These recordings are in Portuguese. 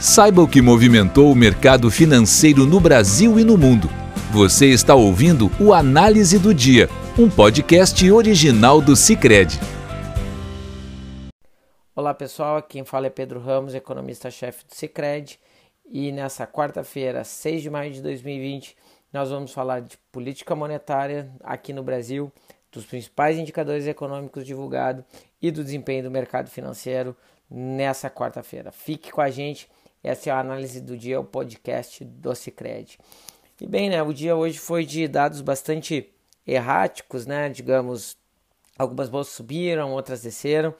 Saiba o que movimentou o mercado financeiro no Brasil e no mundo. Você está ouvindo o Análise do Dia, um podcast original do Cicred. Olá pessoal, quem fala é Pedro Ramos, economista-chefe do Cicred. E nessa quarta-feira, 6 de maio de 2020, nós vamos falar de política monetária aqui no Brasil, dos principais indicadores econômicos divulgados e do desempenho do mercado financeiro nessa quarta-feira. Fique com a gente essa é a análise do dia, o podcast do Cicred. E bem, né, o dia hoje foi de dados bastante erráticos, né, digamos, algumas bolsas subiram, outras desceram,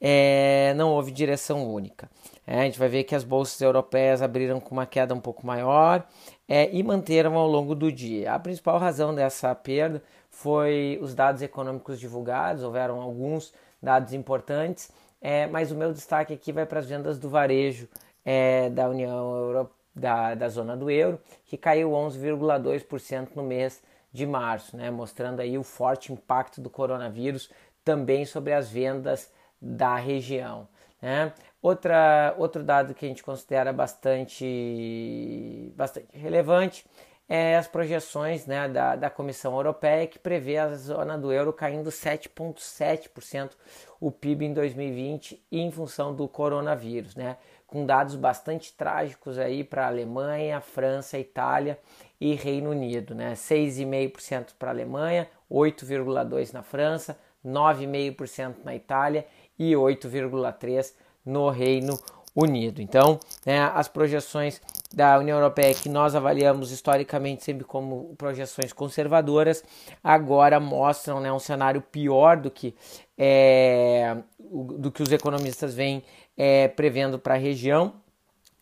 é, não houve direção única. É, a gente vai ver que as bolsas europeias abriram com uma queda um pouco maior é, e manteram ao longo do dia. A principal razão dessa perda foi os dados econômicos divulgados, houveram alguns dados importantes, é, mas o meu destaque aqui vai para as vendas do varejo é, da União Europeia, da, da zona do euro, que caiu 11,2% no mês de março, né, mostrando aí o forte impacto do coronavírus também sobre as vendas da região. Né? Outra, outro dado que a gente considera bastante, bastante relevante é as projeções né, da, da Comissão Europeia, que prevê a zona do euro caindo 7,7% o PIB em 2020 em função do coronavírus. Né? Com dados bastante trágicos aí para Alemanha, França, Itália e Reino Unido, né? 6,5% para a Alemanha, 8,2% na França, 9,5% na Itália e 8,3% no Reino Unido. Então, né, as projeções da União Europeia que nós avaliamos historicamente sempre como projeções conservadoras, agora mostram né, um cenário pior do que, é, do que os economistas vêm é, prevendo para a região,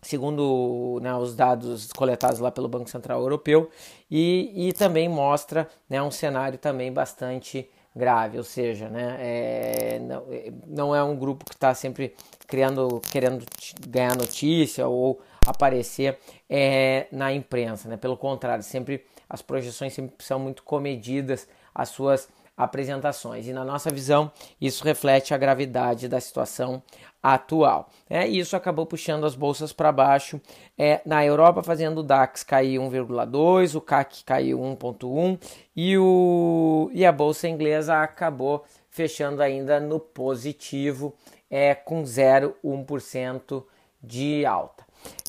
segundo né, os dados coletados lá pelo Banco Central Europeu, e, e também mostra né, um cenário também bastante grave, ou seja, né, é, não, é, não, é um grupo que está sempre criando, querendo ganhar notícia ou aparecer é, na imprensa, né? pelo contrário, sempre as projeções sempre são muito comedidas as suas apresentações. E na nossa visão, isso reflete a gravidade da situação atual. É, e isso acabou puxando as bolsas para baixo. É, na Europa, fazendo o DAX cair 1,2, o CAC caiu 1,1 e, o, e a bolsa inglesa acabou fechando ainda no positivo, é, com 0,1% de alta.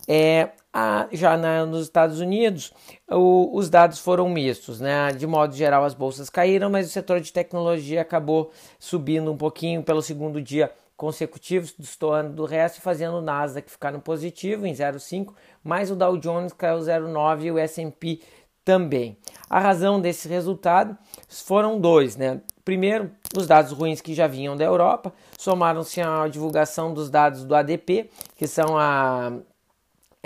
É, a, já na, nos Estados Unidos, o, os dados foram mistos, né? De modo geral, as bolsas caíram, mas o setor de tecnologia acabou subindo um pouquinho pelo segundo dia consecutivo, destoando do resto fazendo o Nasdaq ficar no positivo em 0,5, mas o Dow Jones caiu 0,9 e o S&P também. A razão desse resultado foram dois, né? Primeiro, os dados ruins que já vinham da Europa, somaram-se à divulgação dos dados do ADP, que são a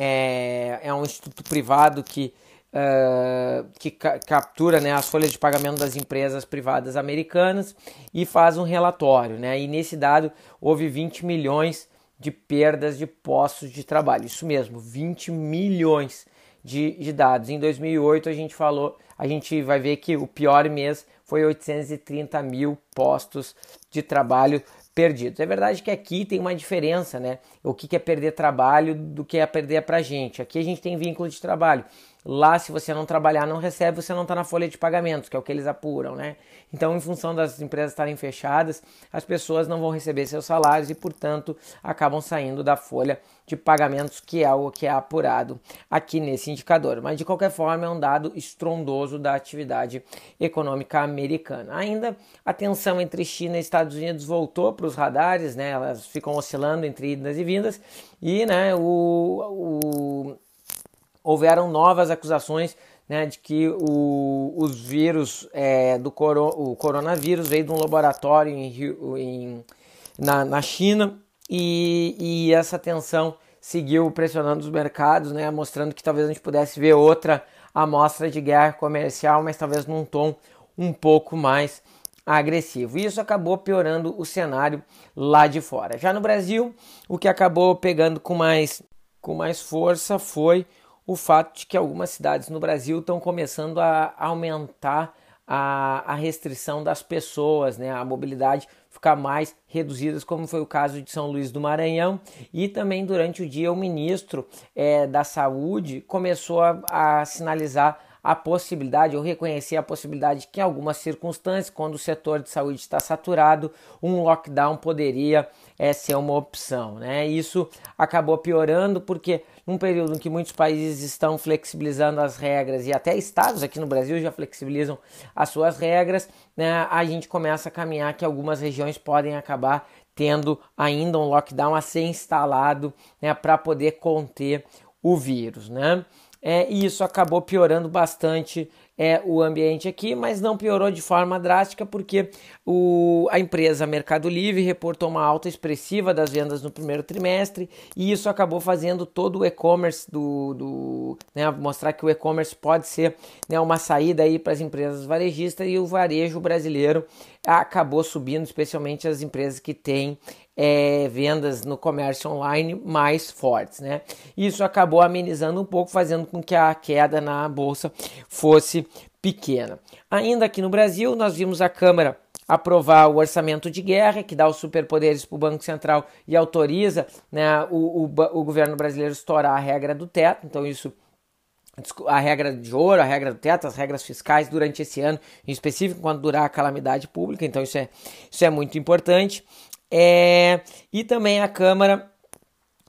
é, é um instituto privado que, uh, que ca captura né, as folhas de pagamento das empresas privadas americanas e faz um relatório. Né? E nesse dado houve 20 milhões de perdas de postos de trabalho. Isso mesmo, 20 milhões de, de dados. Em 2008 a gente falou, a gente vai ver que o pior mês foi 830 mil postos de trabalho perdidos. É verdade que aqui tem uma diferença, né? O que é perder trabalho do que é perder para gente. Aqui a gente tem vínculo de trabalho. Lá, se você não trabalhar, não recebe, você não está na folha de pagamentos, que é o que eles apuram, né? Então, em função das empresas estarem fechadas, as pessoas não vão receber seus salários e, portanto, acabam saindo da folha de pagamentos, que é o que é apurado aqui nesse indicador. Mas, de qualquer forma, é um dado estrondoso da atividade econômica americana. Ainda a tensão entre China e Estados Unidos voltou para os radares, né? Elas ficam oscilando entre idas e vindas e, né, o, o houveram novas acusações né, de que o, os vírus é, do coro, o coronavírus veio de um laboratório em, em, na, na China e, e, essa tensão seguiu pressionando os mercados, né, mostrando que talvez a gente pudesse ver outra amostra de guerra comercial, mas talvez num tom um pouco mais agressivo. E isso acabou piorando o cenário lá de fora. Já no Brasil, o que acabou pegando com mais, com mais força foi o fato de que algumas cidades no Brasil estão começando a aumentar a, a restrição das pessoas, né? A mobilidade ficar mais reduzidas, como foi o caso de São Luís do Maranhão. E também durante o dia, o ministro é, da Saúde começou a, a sinalizar a possibilidade, ou reconhecer a possibilidade que em algumas circunstâncias, quando o setor de saúde está saturado, um lockdown poderia é, ser uma opção. Né? Isso acabou piorando porque num período em que muitos países estão flexibilizando as regras e até estados aqui no Brasil já flexibilizam as suas regras, né, a gente começa a caminhar que algumas regiões podem acabar tendo ainda um lockdown a ser instalado né, para poder conter o vírus. Né? É, e isso acabou piorando bastante é, o ambiente aqui, mas não piorou de forma drástica porque o, a empresa Mercado Livre reportou uma alta expressiva das vendas no primeiro trimestre e isso acabou fazendo todo o e-commerce do, do né, mostrar que o e-commerce pode ser né, uma saída aí para as empresas varejistas e o varejo brasileiro acabou subindo, especialmente as empresas que têm é, vendas no comércio online mais fortes, né? Isso acabou amenizando um pouco, fazendo com que a queda na bolsa fosse pequena. Ainda aqui no Brasil, nós vimos a Câmara aprovar o orçamento de guerra, que dá os superpoderes para o Banco Central e autoriza né, o, o, o governo brasileiro estourar a regra do teto, então isso a regra de ouro, a regra do teto, as regras fiscais durante esse ano, em específico quando durar a calamidade pública, então isso é, isso é muito importante. É, e também a Câmara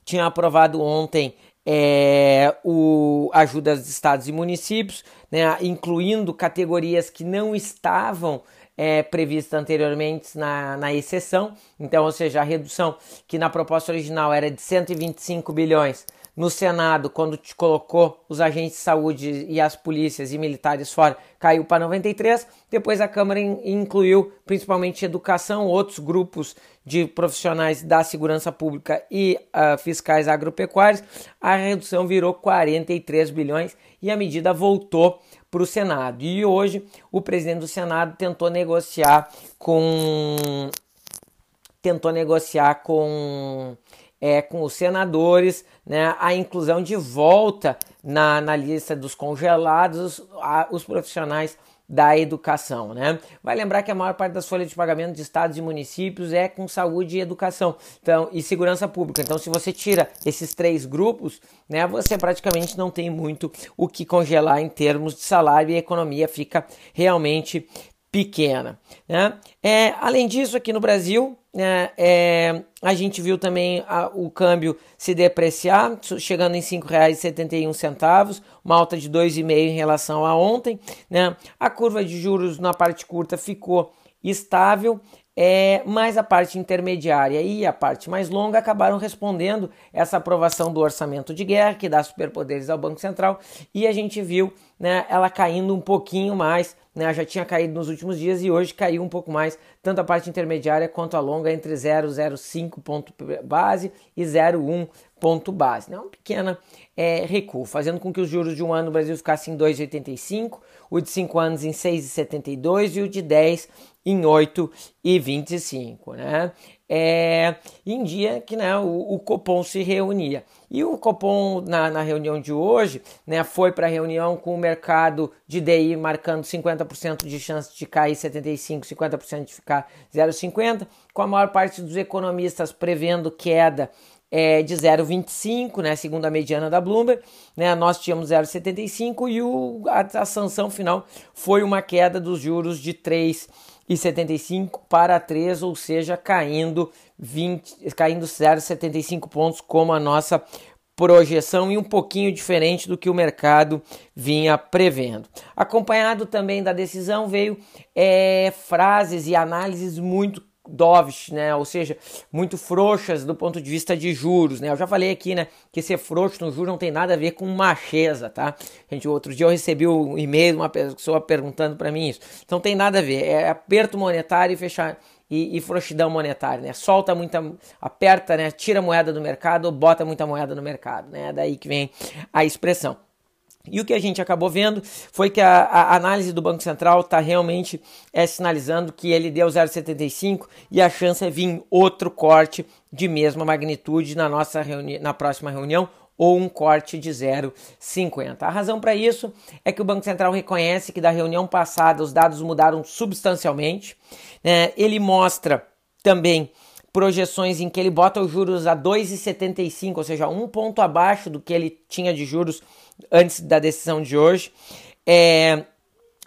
tinha aprovado ontem é, o ajuda aos estados e municípios, né, incluindo categorias que não estavam é, previstas anteriormente na, na exceção. Então, ou seja, a redução que na proposta original era de 125 bilhões no Senado, quando te colocou os agentes de saúde e as polícias e militares fora, caiu para 93. Depois a Câmara incluiu principalmente educação, outros grupos de profissionais da segurança pública e uh, fiscais agropecuários. A redução virou 43 bilhões e a medida voltou para o Senado. E hoje o presidente do Senado tentou negociar com tentou negociar com é, com os senadores né, a inclusão de volta na, na lista dos congelados a, os profissionais da educação, né? Vai lembrar que a maior parte das folhas de pagamento de estados e municípios é com saúde e educação, então e segurança pública. Então, se você tira esses três grupos, né, você praticamente não tem muito o que congelar em termos de salário e a economia fica realmente pequena. Né? É, além disso, aqui no Brasil, né, é, a gente viu também a, o câmbio se depreciar, chegando em R$ 5,71, uma alta de 2,5% em relação a ontem. Né? A curva de juros na parte curta ficou estável é, mas a parte intermediária e a parte mais longa acabaram respondendo essa aprovação do orçamento de guerra, que dá superpoderes ao Banco Central, e a gente viu né, ela caindo um pouquinho mais, né, já tinha caído nos últimos dias e hoje caiu um pouco mais, tanto a parte intermediária quanto a longa, entre 0,05 ponto base e 0,1 ponto base. Né, um pequeno é, recuo, fazendo com que os juros de um ano no Brasil ficassem em 2,85, o de 5 anos em 6,72 e o de 10 em 8,25, né? É, em dia que né, o, o, Copom se reunia. E o Copom, na, na reunião de hoje, né, foi para a reunião com o mercado de DI marcando 50% de chance de cair 75%, 50% de ficar 0,50%, com a maior parte dos economistas prevendo queda é, de 0,25, né, segundo a mediana da Bloomberg, né, nós tínhamos 0,75 e o, a, a sanção final foi uma queda dos juros de 3,75 para 3, ou seja, caindo 20, caindo 0,75 pontos como a nossa projeção e um pouquinho diferente do que o mercado vinha prevendo. Acompanhado também da decisão veio é, frases e análises muito dovish, né? Ou seja, muito frouxas do ponto de vista de juros, né? Eu já falei aqui, né, que ser frouxo no juros não tem nada a ver com macheza, tá? Gente, outro dia eu recebi um e-mail de uma pessoa perguntando para mim isso. Então tem nada a ver, é aperto monetário e fechar e, e frouxidão monetária, né? Solta muita, aperta, né? Tira moeda do mercado bota muita moeda no mercado, né? Daí que vem a expressão. E o que a gente acabou vendo foi que a, a análise do Banco Central está realmente é, sinalizando que ele deu 0,75 e a chance é vir outro corte de mesma magnitude na nossa na próxima reunião ou um corte de 0,50. A razão para isso é que o Banco Central reconhece que da reunião passada os dados mudaram substancialmente. Né? Ele mostra também projeções em que ele bota os juros a 2,75, ou seja, um ponto abaixo do que ele tinha de juros antes da decisão de hoje. É,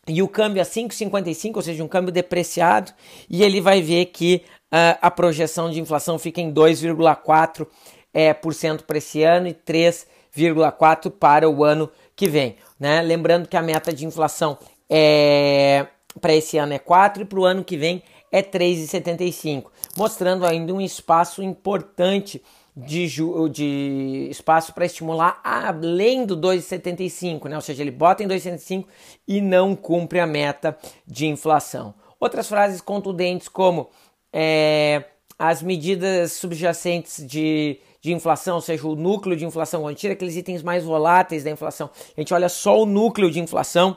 e o câmbio a 5,55, ou seja, um câmbio depreciado, e ele vai ver que uh, a projeção de inflação fica em 2,4% é, cento para esse ano e 3,4% para o ano que vem. Né? Lembrando que a meta de inflação é, para esse ano é 4% e para o ano que vem é 3,75, mostrando ainda um espaço importante de, de espaço para estimular além do 2,75, né? ou seja, ele bota em 2,75 e não cumpre a meta de inflação. Outras frases contundentes como é, as medidas subjacentes de, de inflação, ou seja, o núcleo de inflação, quando tira aqueles itens mais voláteis da inflação, a gente olha só o núcleo de inflação,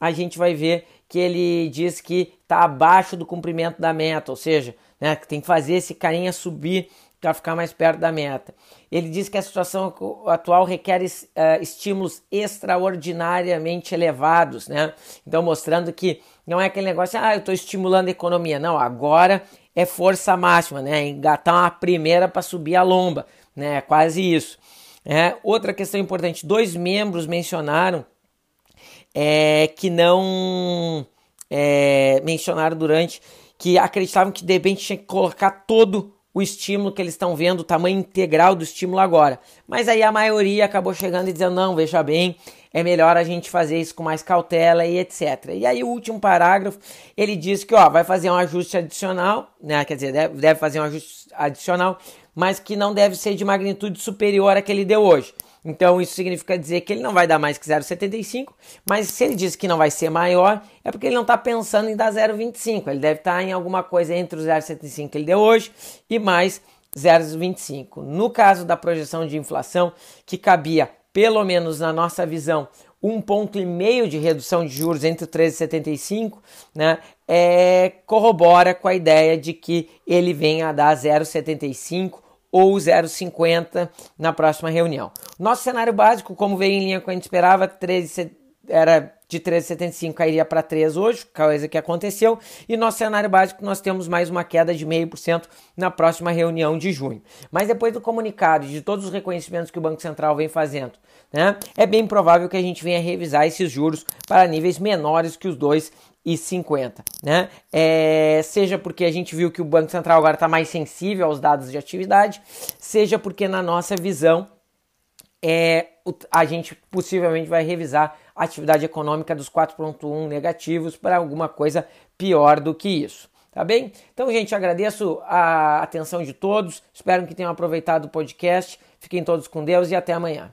a gente vai ver que ele diz que está abaixo do cumprimento da meta, ou seja, né, que tem que fazer esse carinha subir para ficar mais perto da meta. Ele diz que a situação atual requer uh, estímulos extraordinariamente elevados, né? Então mostrando que não é aquele negócio, ah, eu estou estimulando a economia. Não, agora é força máxima, né? Engatar uma primeira para subir a lomba, né? É quase isso. É, outra questão importante, dois membros mencionaram é, que não é, mencionaram durante que acreditavam que de repente tinha que colocar todo o estímulo que eles estão vendo, o tamanho integral do estímulo agora. Mas aí a maioria acabou chegando e dizendo: não, veja bem, é melhor a gente fazer isso com mais cautela e etc. E aí o último parágrafo ele diz que ó, vai fazer um ajuste adicional, né? Quer dizer, deve, deve fazer um ajuste adicional, mas que não deve ser de magnitude superior à que ele deu hoje. Então isso significa dizer que ele não vai dar mais que 0,75, mas se ele diz que não vai ser maior, é porque ele não está pensando em dar 0,25. Ele deve estar tá em alguma coisa entre o 0,75 que ele deu hoje e mais 0,25. No caso da projeção de inflação, que cabia, pelo menos na nossa visão, um ponto e meio de redução de juros entre o 13,75, né, é, corrobora com a ideia de que ele venha a dar 0,75 ou 0,50 na próxima reunião. Nosso cenário básico, como veio em linha com a gente esperava, 13, era de 13,75 cairia para 3 hoje, coisa que aconteceu, e nosso cenário básico nós temos mais uma queda de 0,5% na próxima reunião de junho. Mas depois do comunicado e de todos os reconhecimentos que o Banco Central vem fazendo, né, é bem provável que a gente venha revisar esses juros para níveis menores que os dois e 50, né? É, seja porque a gente viu que o Banco Central agora está mais sensível aos dados de atividade, seja porque na nossa visão é, a gente possivelmente vai revisar a atividade econômica dos 4.1 negativos para alguma coisa pior do que isso. Tá bem? Então, gente, agradeço a atenção de todos. Espero que tenham aproveitado o podcast. Fiquem todos com Deus e até amanhã.